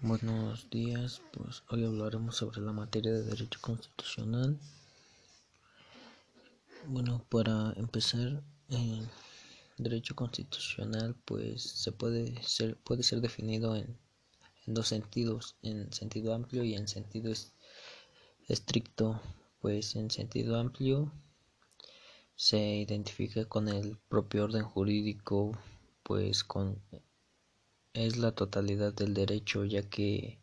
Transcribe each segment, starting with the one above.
Buenos días, pues hoy hablaremos sobre la materia de derecho constitucional. Bueno, para empezar, el derecho constitucional pues se puede ser puede ser definido en, en dos sentidos, en sentido amplio y en sentido estricto. Pues en sentido amplio se identifica con el propio orden jurídico, pues con es la totalidad del derecho, ya que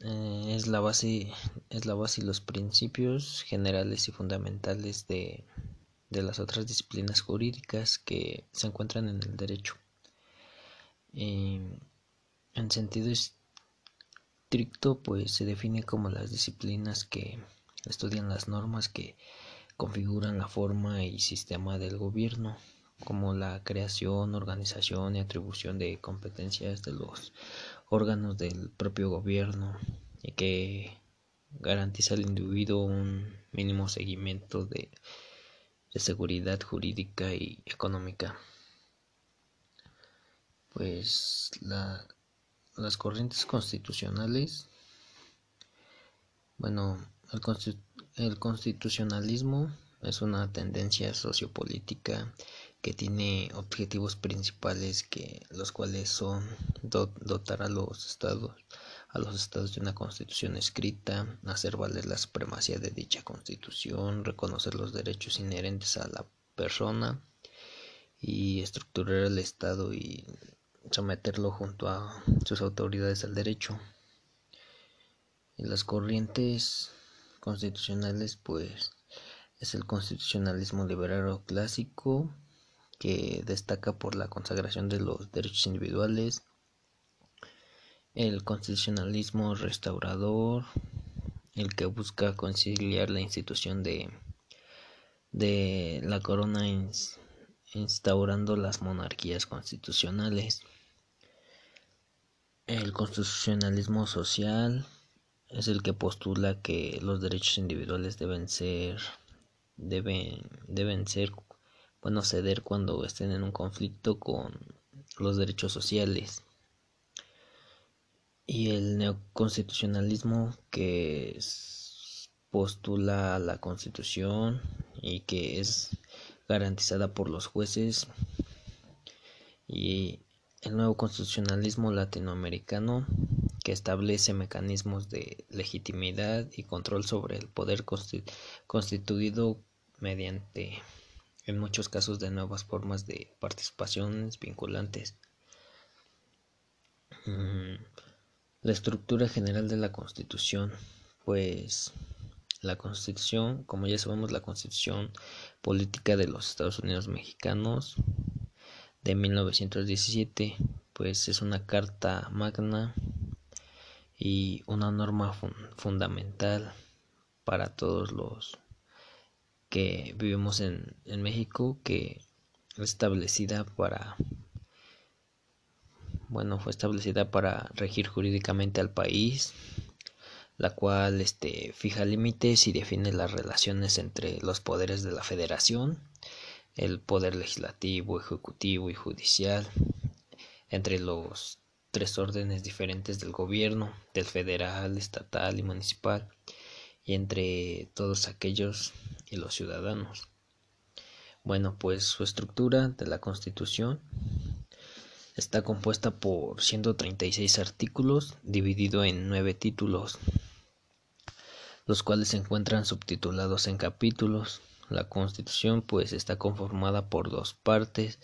eh, es la base es la base y los principios generales y fundamentales de, de las otras disciplinas jurídicas que se encuentran en el derecho. en sentido estricto, pues se define como las disciplinas que estudian las normas que configuran la forma y sistema del gobierno como la creación, organización y atribución de competencias de los órganos del propio gobierno y que garantiza al individuo un mínimo seguimiento de, seguridad jurídica y económica. Pues las corrientes constitucionales, bueno, el constitucionalismo es una tendencia sociopolítica que tiene objetivos principales que los cuales son dotar a los estados a los estados de una constitución escrita, hacer valer la supremacía de dicha constitución, reconocer los derechos inherentes a la persona y estructurar el estado y someterlo junto a sus autoridades al derecho. Y las corrientes constitucionales pues es el constitucionalismo liberal o clásico que destaca por la consagración de los derechos individuales, el constitucionalismo restaurador, el que busca conciliar la institución de, de la corona instaurando las monarquías constitucionales. El constitucionalismo social es el que postula que los derechos individuales deben ser deben, deben ser bueno ceder cuando estén en un conflicto con los derechos sociales. Y el neoconstitucionalismo que postula la constitución y que es garantizada por los jueces. Y el nuevo constitucionalismo latinoamericano que establece mecanismos de legitimidad y control sobre el poder constituido mediante en muchos casos de nuevas formas de participaciones vinculantes. Mm, la estructura general de la Constitución, pues la Constitución, como ya sabemos, la Constitución Política de los Estados Unidos Mexicanos de 1917, pues es una carta magna y una norma fundamental para todos los que vivimos en, en México que establecida para bueno fue establecida para regir jurídicamente al país la cual este fija límites y define las relaciones entre los poderes de la federación el poder legislativo ejecutivo y judicial entre los tres órdenes diferentes del gobierno del federal estatal y municipal y entre todos aquellos y los ciudadanos. Bueno, pues su estructura de la Constitución está compuesta por 136 artículos dividido en nueve títulos, los cuales se encuentran subtitulados en capítulos. La Constitución pues está conformada por dos partes,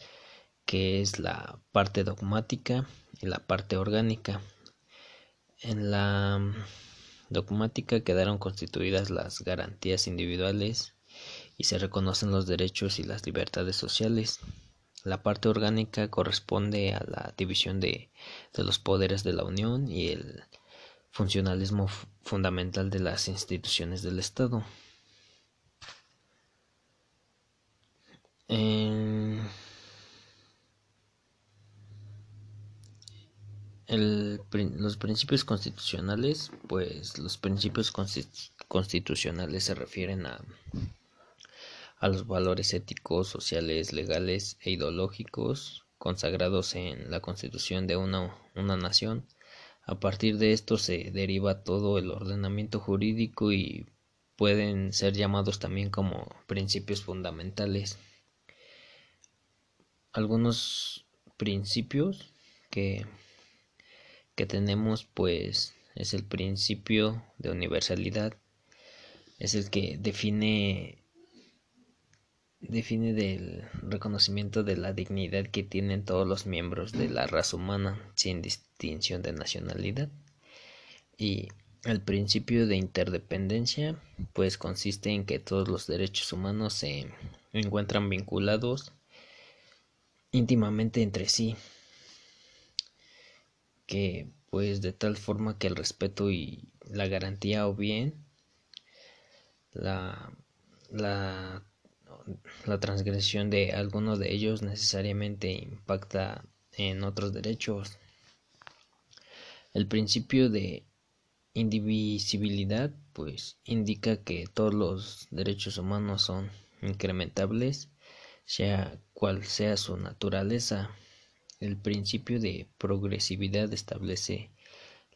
que es la parte dogmática y la parte orgánica. En la dogmática quedaron constituidas las garantías individuales y se reconocen los derechos y las libertades sociales. La parte orgánica corresponde a la división de, los poderes de la Unión y el funcionalismo fundamental de las instituciones del Estado. los principios constitucionales, pues los principios constitucionales se refieren a a los valores éticos, sociales, legales e ideológicos consagrados en la constitución de una, una nación, A partir de esto se deriva todo el ordenamiento jurídico y pueden ser llamados también como principios fundamentales. Algunos principios que, que tenemos pues es el principio de universalidad, es el que define define del reconocimiento de la dignidad que tienen todos los miembros de la raza humana sin distinción de nacionalidad. Y el principio de interdependencia pues consiste en que todos los derechos humanos se encuentran vinculados íntimamente entre sí que pues de tal forma que el respeto y la garantía o bien la, la, la transgresión de alguno de ellos necesariamente impacta en otros derechos. El principio de indivisibilidad pues indica que todos los derechos humanos son incrementables sea cual sea su naturaleza. El principio de progresividad establece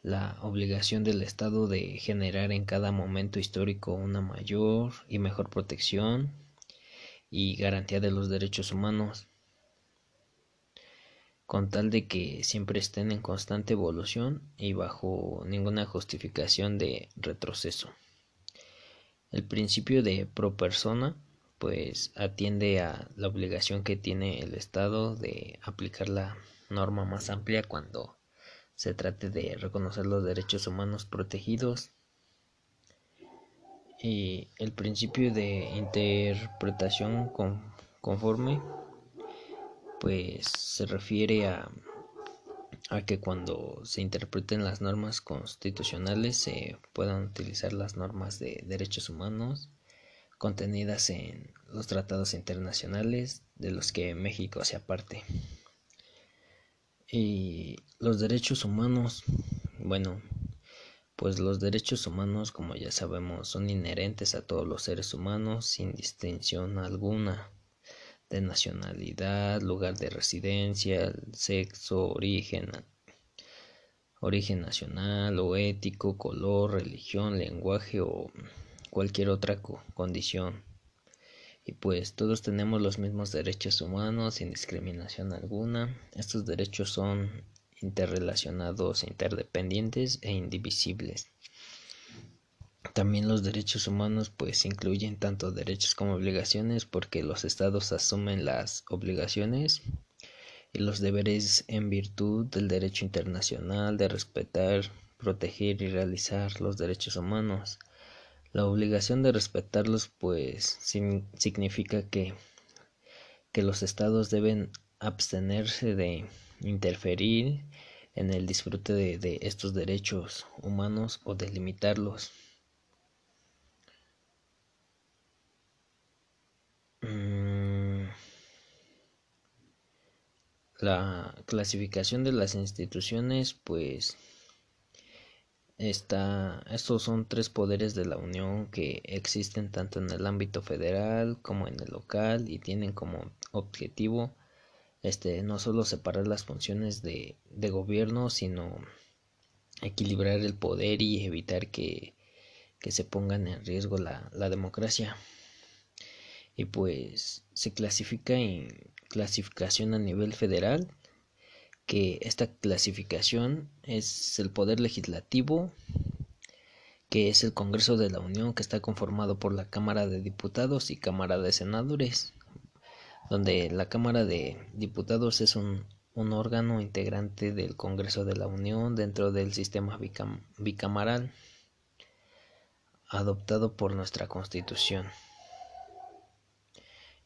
la obligación del Estado de generar en cada momento histórico una mayor y mejor protección y garantía de los derechos humanos, con tal de que siempre estén en constante evolución y bajo ninguna justificación de retroceso. El principio de pro persona pues atiende a la obligación que tiene el Estado de aplicar la norma más amplia cuando se trate de reconocer los derechos humanos protegidos. Y el principio de interpretación conforme pues se refiere a, a que cuando se interpreten las normas constitucionales se puedan utilizar las normas de derechos humanos contenidas en los tratados internacionales de los que México hace parte. Y los derechos humanos, bueno, pues los derechos humanos, como ya sabemos, son inherentes a todos los seres humanos sin distinción alguna de nacionalidad, lugar de residencia, sexo, origen, origen nacional o ético, color, religión, lenguaje o cualquier otra condición. Y pues todos tenemos los mismos derechos humanos sin discriminación alguna. Estos derechos son interrelacionados, interdependientes e indivisibles. También los derechos humanos pues incluyen tanto derechos como obligaciones porque los estados asumen las obligaciones y los deberes en virtud del derecho internacional de respetar, proteger y realizar los derechos humanos. La obligación de respetarlos pues significa que, que los estados deben abstenerse de interferir en el disfrute de, estos derechos humanos o de limitarlos. Mm, la clasificación de las instituciones pues estos son tres poderes de la Unión que existen tanto en el ámbito federal como en el local y tienen como objetivo este no solo separar las funciones de, gobierno sino equilibrar el poder y evitar que, se pongan en riesgo la, la democracia. Y pues se clasifica en clasificación a nivel federal que esta clasificación es el poder legislativo, que es el Congreso de la Unión, que está conformado por la Cámara de Diputados y Cámara de Senadores, donde la Cámara de Diputados es un, órgano integrante del Congreso de la Unión dentro del sistema bicamaral adoptado por nuestra Constitución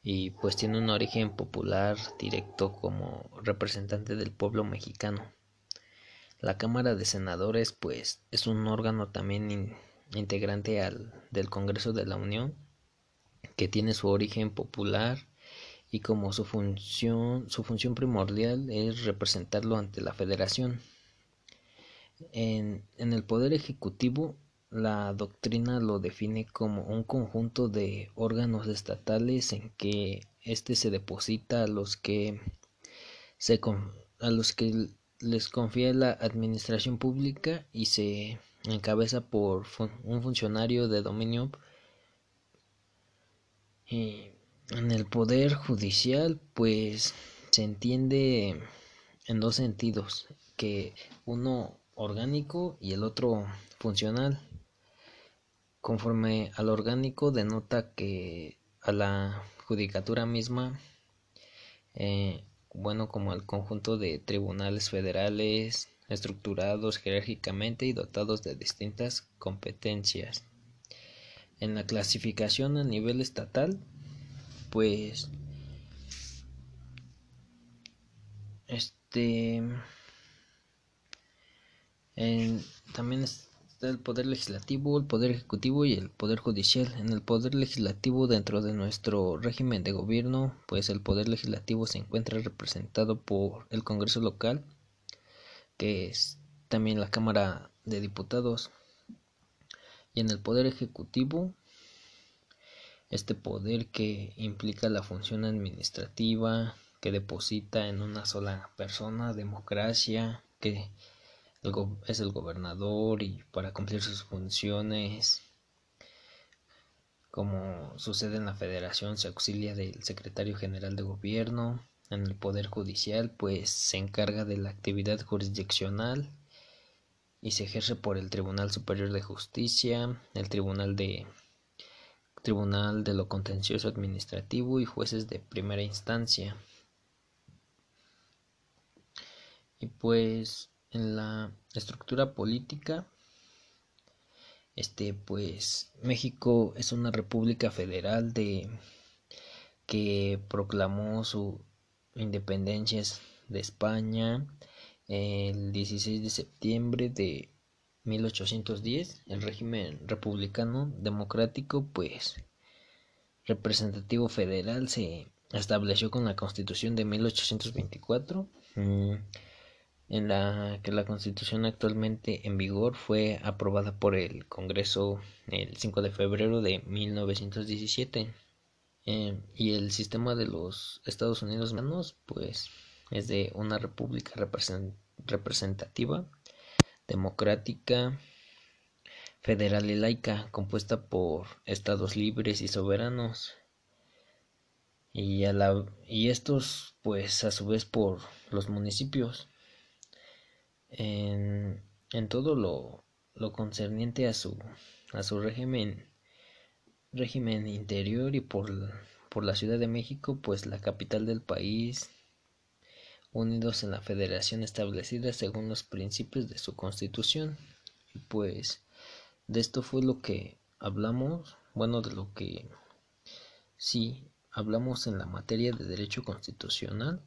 y pues tiene un origen popular directo como representante del pueblo mexicano. La Cámara de Senadores pues es un órgano también integrante al, del Congreso de la Unión que tiene su origen popular y como su función, su función primordial es representarlo ante la federación. En, en el Poder Ejecutivo la doctrina lo define como un conjunto de órganos estatales en que éste se deposita a los que se a los que les confía la administración pública y se encabeza por un funcionario de dominio y en el poder judicial pues se entiende en dos sentidos que uno orgánico y el otro funcional conforme al orgánico denota que a la judicatura misma eh, bueno como el conjunto de tribunales federales estructurados jerárquicamente y dotados de distintas competencias. En la clasificación a nivel estatal, pues este también está el poder legislativo, el poder ejecutivo y el poder judicial. En el poder legislativo dentro de nuestro régimen de gobierno, pues el poder legislativo se encuentra representado por el Congreso local, que es también la Cámara de Diputados. Y en el poder ejecutivo, este poder que implica la función administrativa, que deposita en una sola persona, democracia, que es el gobernador y para cumplir sus funciones, como sucede en la federación, se auxilia del secretario general de gobierno, en el poder judicial, pues se encarga de la actividad jurisdiccional y se ejerce por el Tribunal Superior de Justicia, el Tribunal de Tribunal de lo Contencioso Administrativo y jueces de primera instancia. Y pues en la estructura política este pues México es una república federal de que proclamó su independencia de España el 16 de septiembre de 1810 el régimen republicano democrático pues representativo federal se estableció con la constitución de 1824 en la que la constitución actualmente en vigor fue aprobada por el Congreso el 5 de febrero de 1917 eh, y el sistema de los Estados Unidos menos pues es de una república representativa democrática federal y laica compuesta por estados libres y soberanos. Y, a la, y estos pues a su vez por los municipios en, en todo lo, lo, concerniente a su, a su régimen, régimen interior y por, por la Ciudad de México, pues la capital del país, unidos en la federación establecida según los principios de su constitución. Y pues de esto fue lo que hablamos, bueno, de lo que sí hablamos en la materia de derecho constitucional